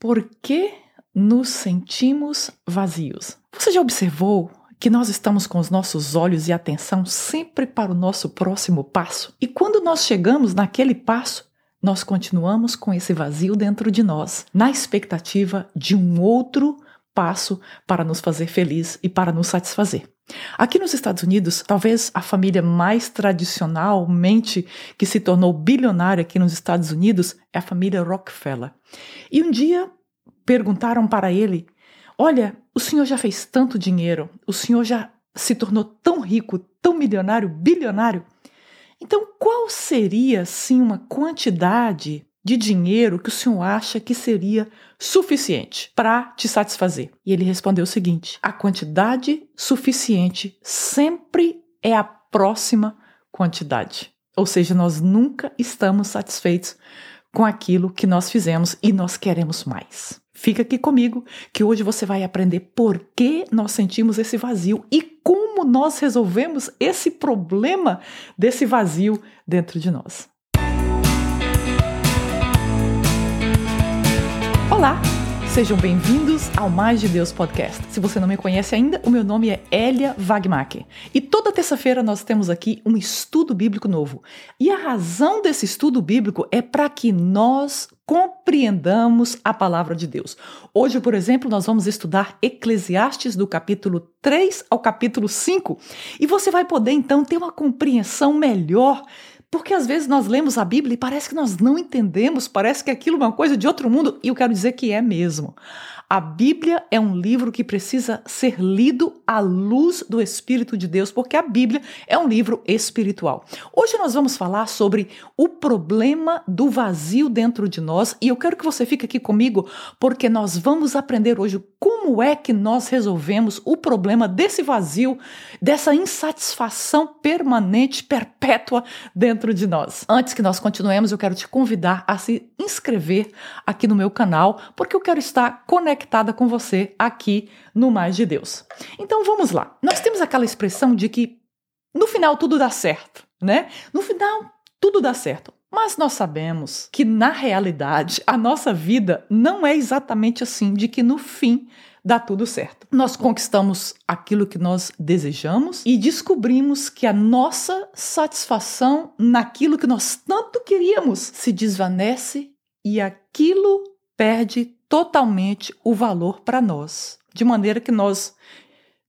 Por que nos sentimos vazios? Você já observou que nós estamos com os nossos olhos e atenção sempre para o nosso próximo passo? E quando nós chegamos naquele passo, nós continuamos com esse vazio dentro de nós, na expectativa de um outro passo para nos fazer feliz e para nos satisfazer. Aqui nos Estados Unidos, talvez a família mais tradicionalmente que se tornou bilionária aqui nos Estados Unidos é a família Rockefeller. E um dia perguntaram para ele: Olha, o senhor já fez tanto dinheiro, o senhor já se tornou tão rico, tão milionário, bilionário. Então, qual seria, sim, uma quantidade de dinheiro que o senhor acha que seria suficiente para te satisfazer? E ele respondeu o seguinte: a quantidade suficiente sempre é a próxima quantidade. Ou seja, nós nunca estamos satisfeitos com aquilo que nós fizemos e nós queremos mais. Fica aqui comigo que hoje você vai aprender por que nós sentimos esse vazio e como nós resolvemos esse problema desse vazio dentro de nós. Olá! Sejam bem-vindos ao Mais de Deus Podcast. Se você não me conhece ainda, o meu nome é Elia Wagmacher. E toda terça-feira nós temos aqui um estudo bíblico novo. E a razão desse estudo bíblico é para que nós compreendamos a palavra de Deus. Hoje, por exemplo, nós vamos estudar Eclesiastes do capítulo 3 ao capítulo 5. E você vai poder então ter uma compreensão melhor porque às vezes nós lemos a Bíblia e parece que nós não entendemos, parece que aquilo é uma coisa de outro mundo, e eu quero dizer que é mesmo. A Bíblia é um livro que precisa ser lido à luz do Espírito de Deus, porque a Bíblia é um livro espiritual. Hoje nós vamos falar sobre o problema do vazio dentro de nós e eu quero que você fique aqui comigo, porque nós vamos aprender hoje como é que nós resolvemos o problema desse vazio, dessa insatisfação permanente, perpétua dentro de nós. Antes que nós continuemos, eu quero te convidar a se inscrever aqui no meu canal, porque eu quero estar conectado conectada com você aqui no Mais de Deus. Então vamos lá. Nós temos aquela expressão de que no final tudo dá certo, né? No final tudo dá certo. Mas nós sabemos que na realidade a nossa vida não é exatamente assim, de que no fim dá tudo certo. Nós conquistamos aquilo que nós desejamos e descobrimos que a nossa satisfação naquilo que nós tanto queríamos se desvanece e aquilo perde totalmente o valor para nós, de maneira que nós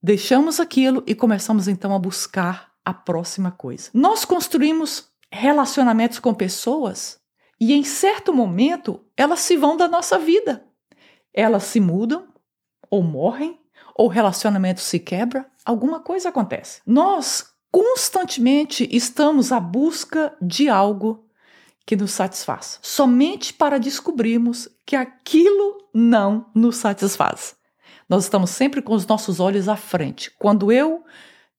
deixamos aquilo e começamos então a buscar a próxima coisa. Nós construímos relacionamentos com pessoas e em certo momento elas se vão da nossa vida. Elas se mudam ou morrem ou o relacionamento se quebra, alguma coisa acontece. Nós constantemente estamos à busca de algo que nos satisfaz, somente para descobrirmos que aquilo não nos satisfaz. Nós estamos sempre com os nossos olhos à frente. Quando eu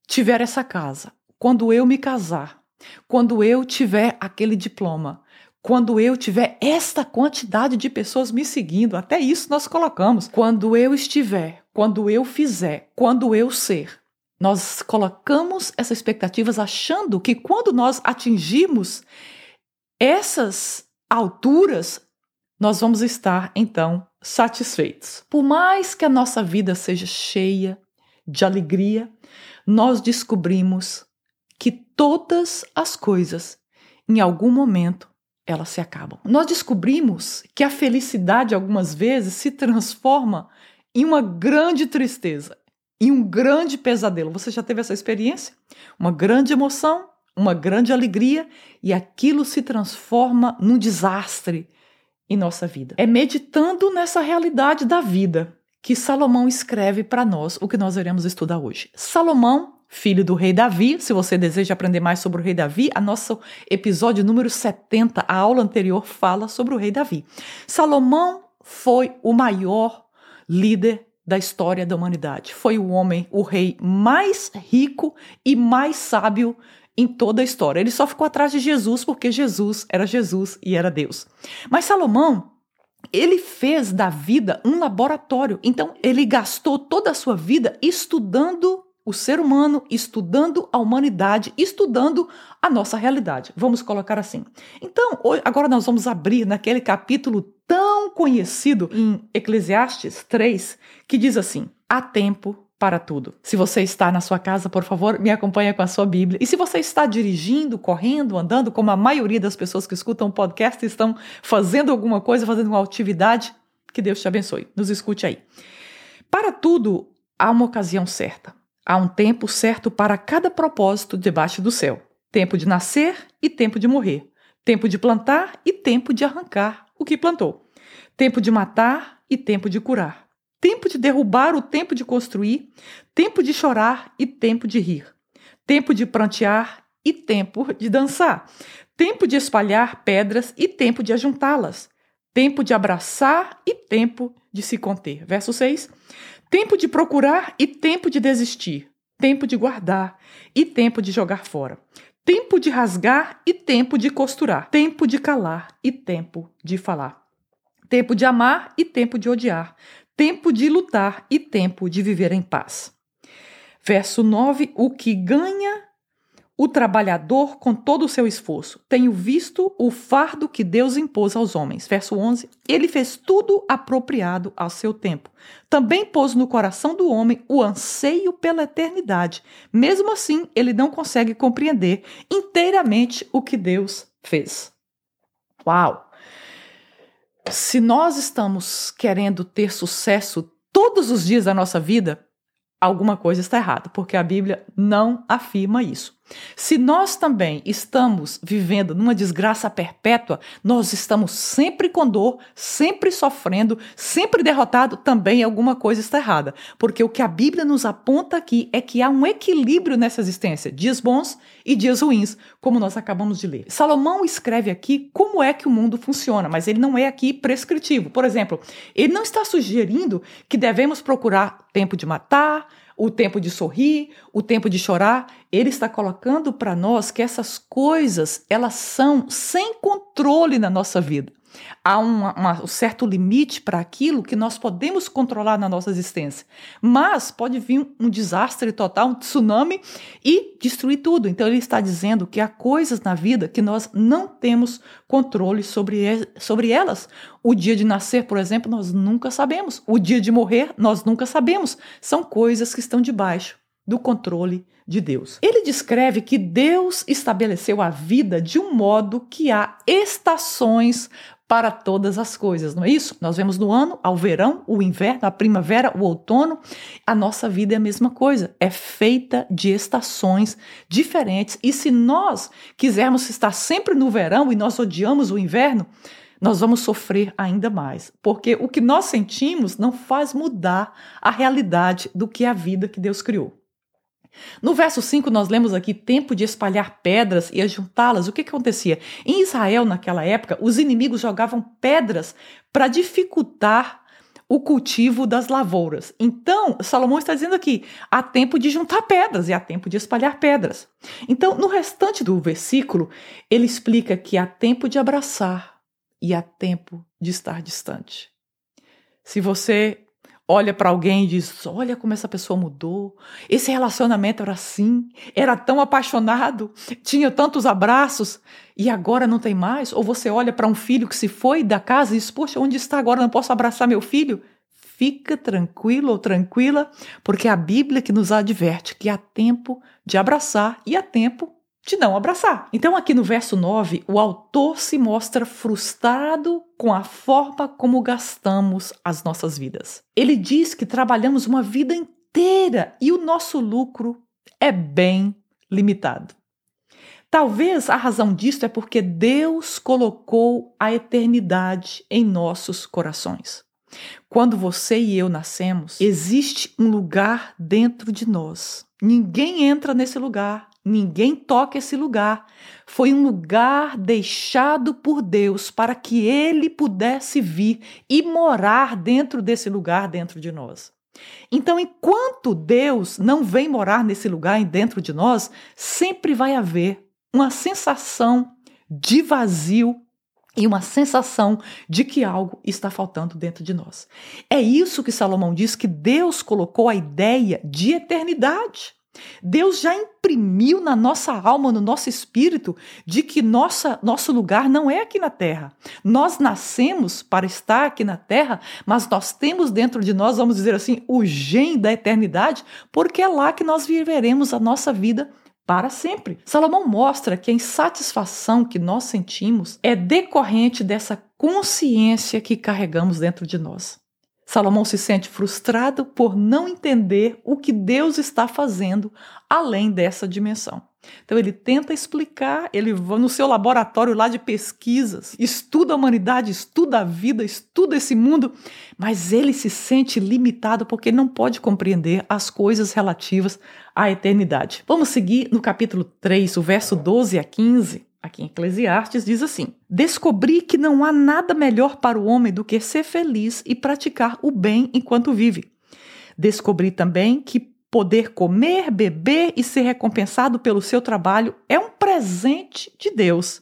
tiver essa casa, quando eu me casar, quando eu tiver aquele diploma, quando eu tiver esta quantidade de pessoas me seguindo, até isso nós colocamos. Quando eu estiver, quando eu fizer, quando eu ser. Nós colocamos essas expectativas achando que quando nós atingirmos essas alturas, nós vamos estar então satisfeitos. Por mais que a nossa vida seja cheia de alegria, nós descobrimos que todas as coisas, em algum momento, elas se acabam. Nós descobrimos que a felicidade, algumas vezes, se transforma em uma grande tristeza, em um grande pesadelo. Você já teve essa experiência? Uma grande emoção uma grande alegria e aquilo se transforma num desastre em nossa vida. É meditando nessa realidade da vida que Salomão escreve para nós o que nós iremos estudar hoje. Salomão, filho do rei Davi, se você deseja aprender mais sobre o rei Davi, a nosso episódio número 70, a aula anterior fala sobre o rei Davi. Salomão foi o maior líder da história da humanidade. Foi o homem, o rei mais rico e mais sábio em toda a história. Ele só ficou atrás de Jesus porque Jesus era Jesus e era Deus. Mas Salomão, ele fez da vida um laboratório. Então, ele gastou toda a sua vida estudando o ser humano, estudando a humanidade, estudando a nossa realidade. Vamos colocar assim. Então, agora nós vamos abrir naquele capítulo tão conhecido em Eclesiastes 3, que diz assim: há tempo para tudo. Se você está na sua casa, por favor, me acompanhe com a sua Bíblia. E se você está dirigindo, correndo, andando, como a maioria das pessoas que escutam o podcast estão fazendo alguma coisa, fazendo uma atividade, que Deus te abençoe. Nos escute aí. Para tudo, há uma ocasião certa. Há um tempo certo para cada propósito debaixo do céu. Tempo de nascer e tempo de morrer. Tempo de plantar e tempo de arrancar o que plantou. Tempo de matar e tempo de curar tempo de derrubar, o tempo de construir, tempo de chorar e tempo de rir, tempo de prantear e tempo de dançar, tempo de espalhar pedras e tempo de ajuntá-las, tempo de abraçar e tempo de se conter. Verso 6. Tempo de procurar e tempo de desistir, tempo de guardar e tempo de jogar fora, tempo de rasgar e tempo de costurar, tempo de calar e tempo de falar, tempo de amar e tempo de odiar, tempo de lutar e tempo de viver em paz. Verso 9: O que ganha o trabalhador com todo o seu esforço. Tenho visto o fardo que Deus impôs aos homens. Verso 11: Ele fez tudo apropriado ao seu tempo. Também pôs no coração do homem o anseio pela eternidade. Mesmo assim, ele não consegue compreender inteiramente o que Deus fez. Uau! Se nós estamos querendo ter sucesso todos os dias da nossa vida, alguma coisa está errada, porque a Bíblia não afirma isso. Se nós também estamos vivendo numa desgraça perpétua, nós estamos sempre com dor, sempre sofrendo, sempre derrotado, também alguma coisa está errada. Porque o que a Bíblia nos aponta aqui é que há um equilíbrio nessa existência, dias bons e dias ruins, como nós acabamos de ler. Salomão escreve aqui como é que o mundo funciona, mas ele não é aqui prescritivo. Por exemplo, ele não está sugerindo que devemos procurar tempo de matar, o tempo de sorrir, o tempo de chorar, ele está colocando para nós que essas coisas, elas são sem controle na nossa vida há uma, um certo limite para aquilo que nós podemos controlar na nossa existência. Mas pode vir um desastre total, um tsunami e destruir tudo. Então ele está dizendo que há coisas na vida que nós não temos controle sobre, sobre elas. O dia de nascer, por exemplo, nós nunca sabemos. O dia de morrer, nós nunca sabemos. São coisas que estão debaixo do controle de Deus. Ele descreve que Deus estabeleceu a vida de um modo que há estações para todas as coisas, não é isso? Nós vemos no ano ao verão, o inverno, a primavera, o outono. A nossa vida é a mesma coisa, é feita de estações diferentes. E se nós quisermos estar sempre no verão e nós odiamos o inverno, nós vamos sofrer ainda mais, porque o que nós sentimos não faz mudar a realidade do que é a vida que Deus criou. No verso 5, nós lemos aqui tempo de espalhar pedras e ajuntá-las. O que, que acontecia? Em Israel, naquela época, os inimigos jogavam pedras para dificultar o cultivo das lavouras. Então, Salomão está dizendo aqui: há tempo de juntar pedras e há tempo de espalhar pedras. Então, no restante do versículo, ele explica que há tempo de abraçar e há tempo de estar distante. Se você olha para alguém e diz: Olha como essa pessoa mudou. Esse relacionamento era assim, era tão apaixonado, tinha tantos abraços e agora não tem mais. Ou você olha para um filho que se foi da casa e diz: Poxa, onde está agora? Não posso abraçar meu filho? Fica tranquilo ou tranquila, porque é a Bíblia que nos adverte que há tempo de abraçar e há tempo de não abraçar. Então, aqui no verso 9, o autor se mostra frustrado com a forma como gastamos as nossas vidas. Ele diz que trabalhamos uma vida inteira e o nosso lucro é bem limitado. Talvez a razão disso é porque Deus colocou a eternidade em nossos corações. Quando você e eu nascemos, existe um lugar dentro de nós. Ninguém entra nesse lugar Ninguém toca esse lugar. Foi um lugar deixado por Deus para que ele pudesse vir e morar dentro desse lugar dentro de nós. Então, enquanto Deus não vem morar nesse lugar dentro de nós, sempre vai haver uma sensação de vazio e uma sensação de que algo está faltando dentro de nós. É isso que Salomão diz que Deus colocou a ideia de eternidade. Deus já imprimiu na nossa alma, no nosso espírito, de que nossa, nosso lugar não é aqui na terra. Nós nascemos para estar aqui na terra, mas nós temos dentro de nós, vamos dizer assim, o gene da eternidade, porque é lá que nós viveremos a nossa vida para sempre. Salomão mostra que a insatisfação que nós sentimos é decorrente dessa consciência que carregamos dentro de nós. Salomão se sente frustrado por não entender o que Deus está fazendo além dessa dimensão. Então ele tenta explicar, ele vai no seu laboratório lá de pesquisas, estuda a humanidade, estuda a vida, estuda esse mundo, mas ele se sente limitado porque ele não pode compreender as coisas relativas à eternidade. Vamos seguir no capítulo 3, o verso 12 a 15. Aqui em Eclesiastes diz assim: Descobri que não há nada melhor para o homem do que ser feliz e praticar o bem enquanto vive. Descobri também que poder comer, beber e ser recompensado pelo seu trabalho é um presente de Deus.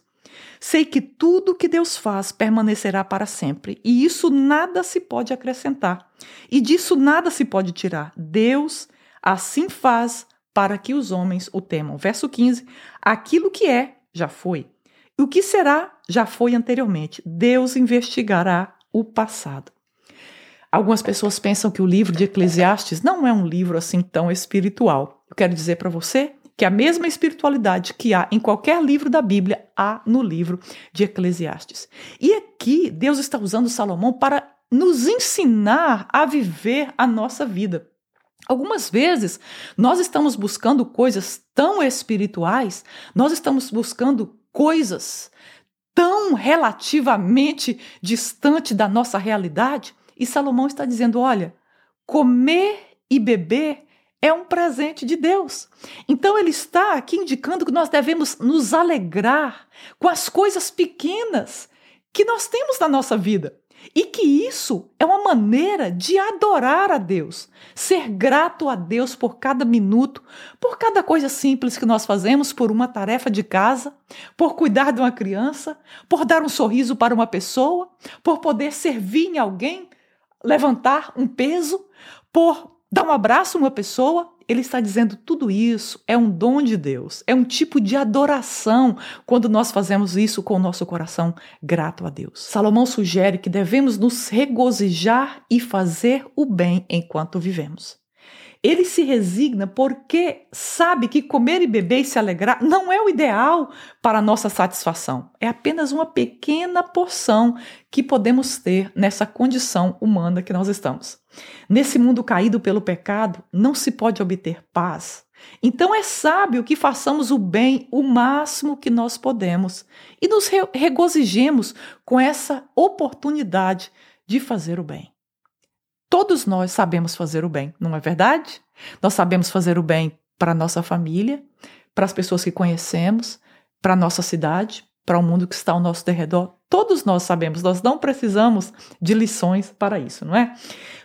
Sei que tudo que Deus faz permanecerá para sempre, e isso nada se pode acrescentar, e disso nada se pode tirar. Deus assim faz para que os homens o temam. Verso 15: Aquilo que é, já foi. E o que será já foi anteriormente. Deus investigará o passado. Algumas pessoas pensam que o livro de Eclesiastes não é um livro assim tão espiritual. Eu quero dizer para você que a mesma espiritualidade que há em qualquer livro da Bíblia há no livro de Eclesiastes. E aqui Deus está usando Salomão para nos ensinar a viver a nossa vida. Algumas vezes nós estamos buscando coisas tão espirituais, nós estamos buscando coisas tão relativamente distante da nossa realidade, e Salomão está dizendo: olha, comer e beber é um presente de Deus. Então ele está aqui indicando que nós devemos nos alegrar com as coisas pequenas que nós temos na nossa vida. E que isso é uma maneira de adorar a Deus, ser grato a Deus por cada minuto, por cada coisa simples que nós fazemos, por uma tarefa de casa, por cuidar de uma criança, por dar um sorriso para uma pessoa, por poder servir em alguém, levantar um peso, por dar um abraço a uma pessoa, ele está dizendo tudo isso é um dom de Deus, é um tipo de adoração quando nós fazemos isso com o nosso coração grato a Deus. Salomão sugere que devemos nos regozijar e fazer o bem enquanto vivemos. Ele se resigna porque sabe que comer e beber e se alegrar não é o ideal para a nossa satisfação. É apenas uma pequena porção que podemos ter nessa condição humana que nós estamos. Nesse mundo caído pelo pecado, não se pode obter paz. Então é sábio que façamos o bem o máximo que nós podemos e nos regozijemos com essa oportunidade de fazer o bem. Todos nós sabemos fazer o bem, não é verdade? Nós sabemos fazer o bem para a nossa família, para as pessoas que conhecemos, para a nossa cidade, para o mundo que está ao nosso derredor. Todos nós sabemos, nós não precisamos de lições para isso, não é?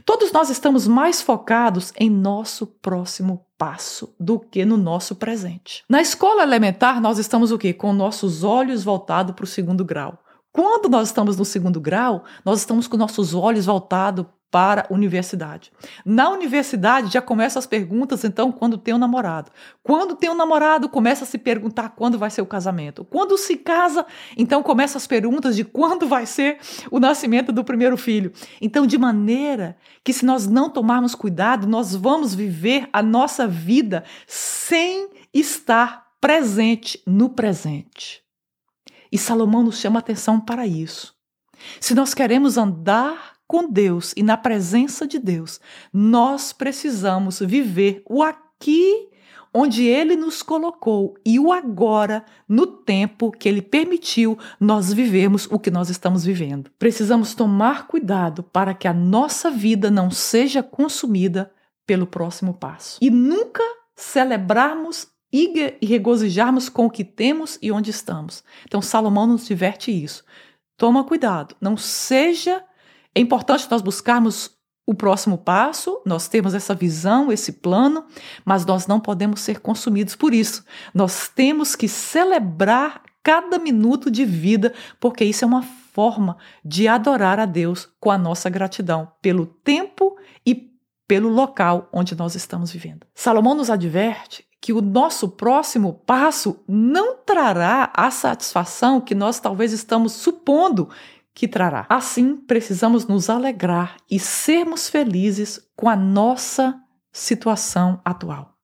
Todos nós estamos mais focados em nosso próximo passo do que no nosso presente. Na escola elementar, nós estamos o quê? Com nossos olhos voltados para o segundo grau. Quando nós estamos no segundo grau, nós estamos com nossos olhos voltados para a universidade. Na universidade já começam as perguntas, então, quando tem um namorado. Quando tem um namorado, começa a se perguntar quando vai ser o casamento. Quando se casa, então começam as perguntas de quando vai ser o nascimento do primeiro filho. Então, de maneira que se nós não tomarmos cuidado, nós vamos viver a nossa vida sem estar presente no presente. E Salomão nos chama atenção para isso. Se nós queremos andar com Deus e na presença de Deus, nós precisamos viver o aqui onde ele nos colocou e o agora no tempo que ele permitiu nós vivemos o que nós estamos vivendo. Precisamos tomar cuidado para que a nossa vida não seja consumida pelo próximo passo e nunca celebrarmos e regozijarmos com o que temos e onde estamos. Então Salomão nos diverte isso. Toma cuidado, não seja é importante nós buscarmos o próximo passo, nós temos essa visão, esse plano, mas nós não podemos ser consumidos por isso. Nós temos que celebrar cada minuto de vida, porque isso é uma forma de adorar a Deus com a nossa gratidão pelo tempo e pelo local onde nós estamos vivendo. Salomão nos adverte que o nosso próximo passo não trará a satisfação que nós talvez estamos supondo que trará. Assim, precisamos nos alegrar e sermos felizes com a nossa situação atual.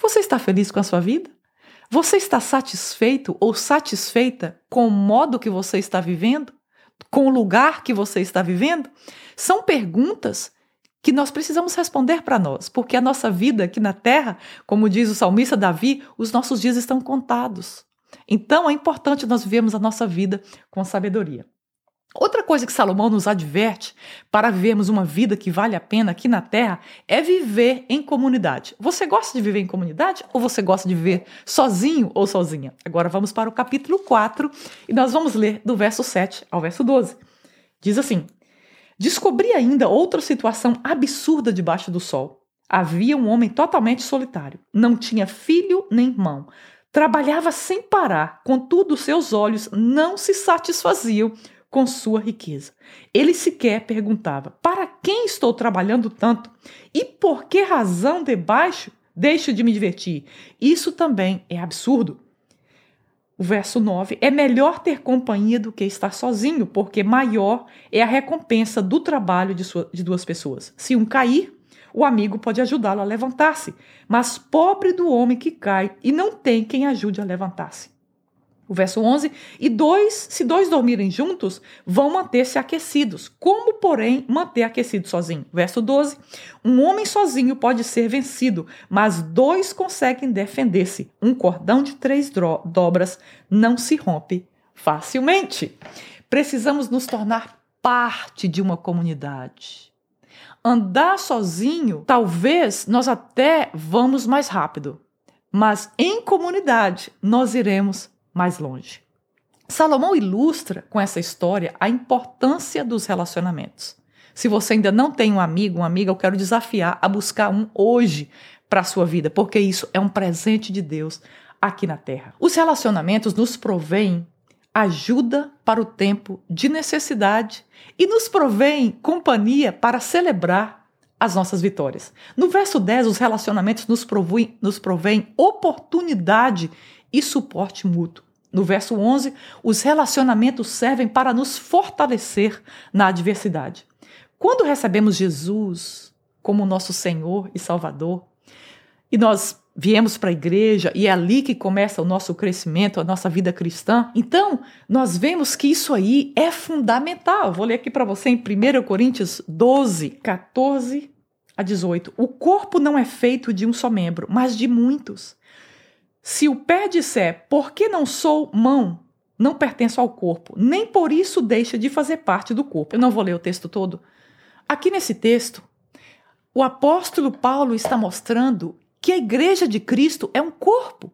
Você está feliz com a sua vida? Você está satisfeito ou satisfeita com o modo que você está vivendo? Com o lugar que você está vivendo? São perguntas que nós precisamos responder para nós, porque a nossa vida aqui na terra, como diz o salmista Davi, os nossos dias estão contados. Então é importante nós vivermos a nossa vida com sabedoria. Outra coisa que Salomão nos adverte para vivermos uma vida que vale a pena aqui na Terra é viver em comunidade. Você gosta de viver em comunidade ou você gosta de viver sozinho ou sozinha? Agora vamos para o capítulo 4 e nós vamos ler do verso 7 ao verso 12. Diz assim: Descobri ainda outra situação absurda debaixo do sol. Havia um homem totalmente solitário, não tinha filho nem irmão. Trabalhava sem parar, contudo, seus olhos não se satisfaziam com sua riqueza. Ele sequer perguntava: Para quem estou trabalhando tanto? E por que razão debaixo deixo de me divertir? Isso também é absurdo. O verso 9: É melhor ter companhia do que estar sozinho, porque maior é a recompensa do trabalho de, sua, de duas pessoas. Se um cair, o amigo pode ajudá-lo a levantar-se, mas pobre do homem que cai e não tem quem ajude a levantar-se. O verso 11: E dois, se dois dormirem juntos, vão manter-se aquecidos. Como, porém, manter aquecido sozinho? Verso 12: Um homem sozinho pode ser vencido, mas dois conseguem defender-se. Um cordão de três dobras não se rompe facilmente. Precisamos nos tornar parte de uma comunidade. Andar sozinho, talvez nós até vamos mais rápido, mas em comunidade nós iremos mais longe. Salomão ilustra com essa história a importância dos relacionamentos. Se você ainda não tem um amigo, uma amiga, eu quero desafiar a buscar um hoje para a sua vida, porque isso é um presente de Deus aqui na terra. Os relacionamentos nos provêm ajuda para o tempo de necessidade e nos provém companhia para celebrar as nossas vitórias. No verso 10, os relacionamentos nos provêm, nos provêm oportunidade e suporte mútuo. No verso 11, os relacionamentos servem para nos fortalecer na adversidade. Quando recebemos Jesus como nosso Senhor e Salvador, e nós viemos para a igreja e é ali que começa o nosso crescimento, a nossa vida cristã, então nós vemos que isso aí é fundamental. Vou ler aqui para você em 1 Coríntios 12, 14 a 18. O corpo não é feito de um só membro, mas de muitos. Se o pé disser, por que não sou mão, não pertenço ao corpo, nem por isso deixa de fazer parte do corpo. Eu não vou ler o texto todo. Aqui nesse texto, o apóstolo Paulo está mostrando que a igreja de Cristo é um corpo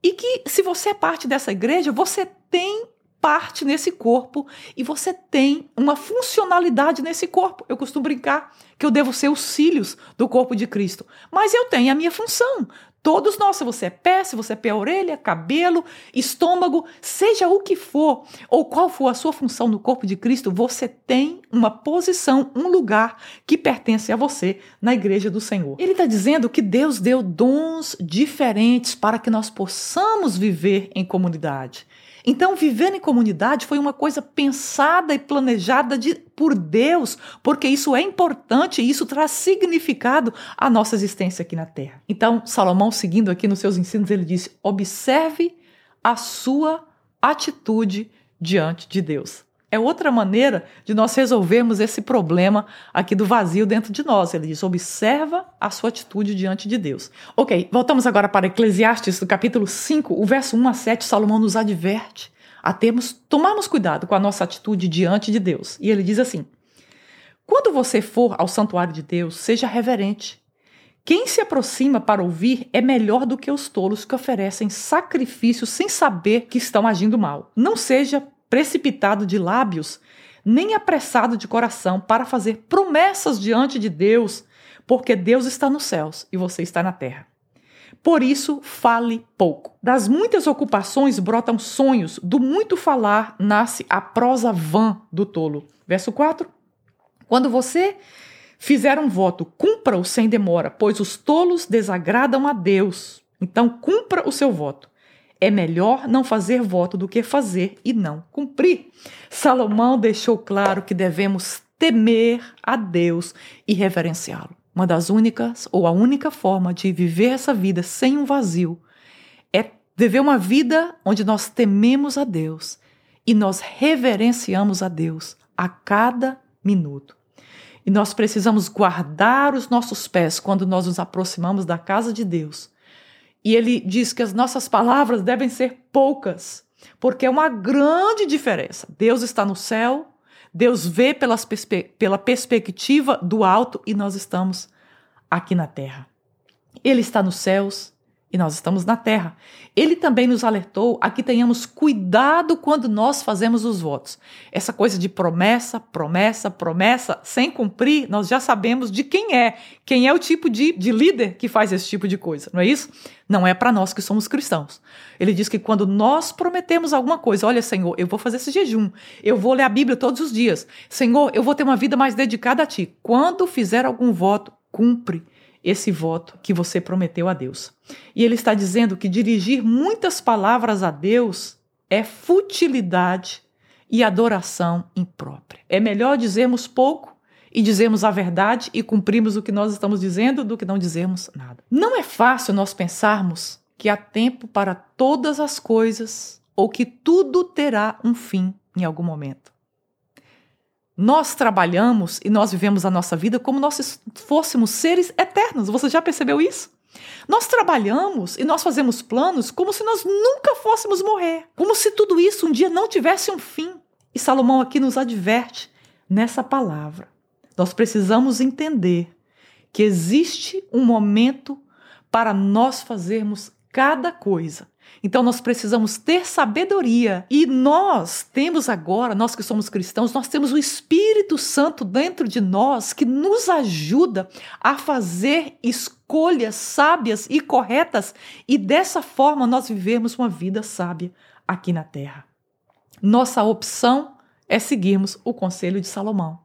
e que se você é parte dessa igreja, você tem parte nesse corpo e você tem uma funcionalidade nesse corpo. Eu costumo brincar que eu devo ser os cílios do corpo de Cristo, mas eu tenho a minha função. Todos nós, se você é pé, se você é pé, orelha, cabelo, estômago, seja o que for, ou qual for a sua função no corpo de Cristo, você tem uma posição, um lugar que pertence a você na igreja do Senhor. Ele está dizendo que Deus deu dons diferentes para que nós possamos viver em comunidade. Então, viver em comunidade foi uma coisa pensada e planejada de, por Deus, porque isso é importante e isso traz significado à nossa existência aqui na Terra. Então, Salomão, seguindo aqui nos seus ensinos, ele disse: observe a sua atitude diante de Deus. É outra maneira de nós resolvermos esse problema aqui do vazio dentro de nós. Ele diz: observa a sua atitude diante de Deus. Ok, voltamos agora para Eclesiastes, do capítulo 5, o verso 1 a 7. Salomão nos adverte a termos, tomarmos cuidado com a nossa atitude diante de Deus. E ele diz assim: quando você for ao santuário de Deus, seja reverente. Quem se aproxima para ouvir é melhor do que os tolos que oferecem sacrifícios sem saber que estão agindo mal. Não seja precipitado de lábios, nem apressado de coração para fazer promessas diante de Deus, porque Deus está nos céus e você está na terra. Por isso, fale pouco. Das muitas ocupações brotam sonhos, do muito falar nasce a prosa vã do tolo. Verso 4. Quando você fizeram um voto: cumpra-o sem demora, pois os tolos desagradam a Deus. Então, cumpra o seu voto. É melhor não fazer voto do que fazer e não cumprir. Salomão deixou claro que devemos temer a Deus e reverenciá-lo. Uma das únicas ou a única forma de viver essa vida sem um vazio é viver uma vida onde nós tememos a Deus e nós reverenciamos a Deus a cada minuto. E nós precisamos guardar os nossos pés quando nós nos aproximamos da casa de Deus. E ele diz que as nossas palavras devem ser poucas, porque é uma grande diferença. Deus está no céu, Deus vê pelas perspe pela perspectiva do alto e nós estamos aqui na terra. Ele está nos céus, e nós estamos na terra. Ele também nos alertou a que tenhamos cuidado quando nós fazemos os votos. Essa coisa de promessa, promessa, promessa, sem cumprir, nós já sabemos de quem é, quem é o tipo de, de líder que faz esse tipo de coisa, não é isso? Não é para nós que somos cristãos. Ele diz que quando nós prometemos alguma coisa, olha, Senhor, eu vou fazer esse jejum, eu vou ler a Bíblia todos os dias, Senhor, eu vou ter uma vida mais dedicada a Ti. Quando fizer algum voto, cumpre esse voto que você prometeu a Deus. E ele está dizendo que dirigir muitas palavras a Deus é futilidade e adoração imprópria. É melhor dizermos pouco e dizermos a verdade e cumprirmos o que nós estamos dizendo do que não dizermos nada. Não é fácil nós pensarmos que há tempo para todas as coisas ou que tudo terá um fim em algum momento. Nós trabalhamos e nós vivemos a nossa vida como nós fôssemos seres eternos. Você já percebeu isso? Nós trabalhamos e nós fazemos planos como se nós nunca fôssemos morrer, como se tudo isso um dia não tivesse um fim. E Salomão aqui nos adverte nessa palavra. Nós precisamos entender que existe um momento para nós fazermos cada coisa então nós precisamos ter sabedoria. E nós temos agora, nós que somos cristãos, nós temos o Espírito Santo dentro de nós que nos ajuda a fazer escolhas sábias e corretas e dessa forma nós vivemos uma vida sábia aqui na terra. Nossa opção é seguirmos o conselho de Salomão.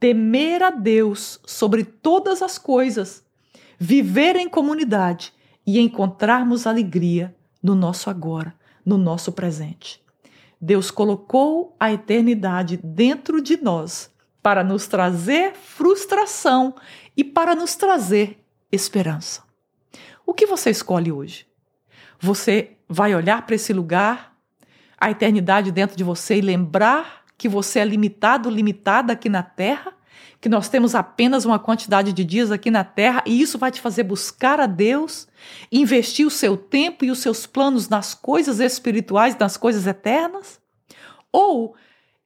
Temer a Deus sobre todas as coisas, viver em comunidade e encontrarmos alegria no nosso agora, no nosso presente. Deus colocou a eternidade dentro de nós para nos trazer frustração e para nos trazer esperança. O que você escolhe hoje? Você vai olhar para esse lugar, a eternidade dentro de você e lembrar que você é limitado, limitada aqui na terra? Que nós temos apenas uma quantidade de dias aqui na Terra e isso vai te fazer buscar a Deus, investir o seu tempo e os seus planos nas coisas espirituais, nas coisas eternas? Ou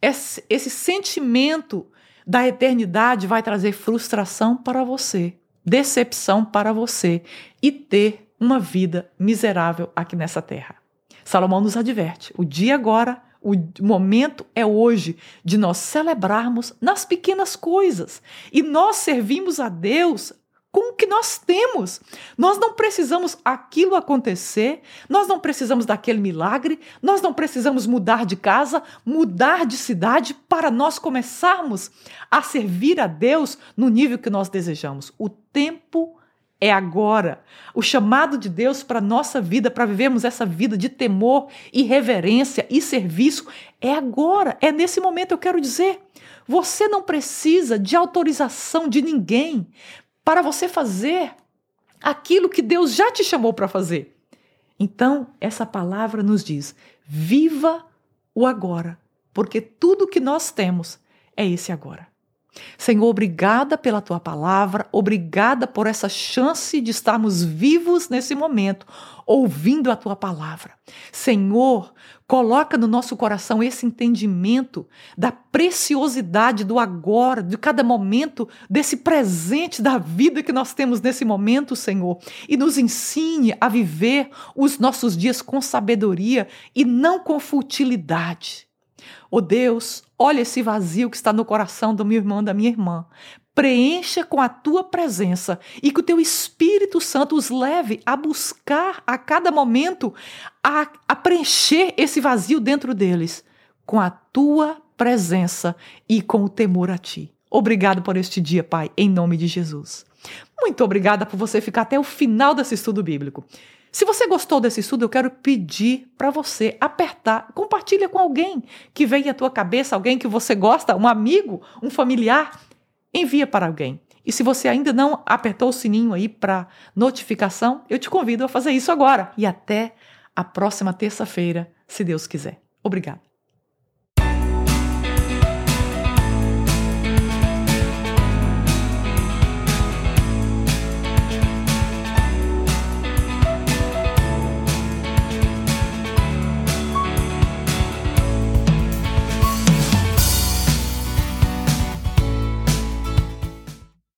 esse, esse sentimento da eternidade vai trazer frustração para você, decepção para você e ter uma vida miserável aqui nessa terra? Salomão nos adverte: o dia agora o momento é hoje de nós celebrarmos nas pequenas coisas e nós servimos a Deus com o que nós temos. Nós não precisamos aquilo acontecer, nós não precisamos daquele milagre, nós não precisamos mudar de casa, mudar de cidade para nós começarmos a servir a Deus no nível que nós desejamos. O tempo é agora. O chamado de Deus para nossa vida, para vivermos essa vida de temor e reverência e serviço, é agora, é nesse momento. Eu quero dizer, você não precisa de autorização de ninguém para você fazer aquilo que Deus já te chamou para fazer. Então, essa palavra nos diz: viva o agora, porque tudo que nós temos é esse agora. Senhor, obrigada pela tua palavra, obrigada por essa chance de estarmos vivos nesse momento, ouvindo a tua palavra. Senhor, coloca no nosso coração esse entendimento da preciosidade do agora, de cada momento, desse presente da vida que nós temos nesse momento, Senhor, e nos ensine a viver os nossos dias com sabedoria e não com futilidade. Oh Deus, olha esse vazio que está no coração do meu irmão, da minha irmã. Preencha com a tua presença e que o teu Espírito Santo os leve a buscar a cada momento, a, a preencher esse vazio dentro deles com a tua presença e com o temor a ti. Obrigado por este dia, Pai, em nome de Jesus. Muito obrigada por você ficar até o final desse estudo bíblico. Se você gostou desse estudo, eu quero pedir para você apertar, compartilha com alguém que vem à tua cabeça, alguém que você gosta, um amigo, um familiar, envia para alguém. E se você ainda não apertou o sininho aí para notificação, eu te convido a fazer isso agora. E até a próxima terça-feira, se Deus quiser. Obrigada.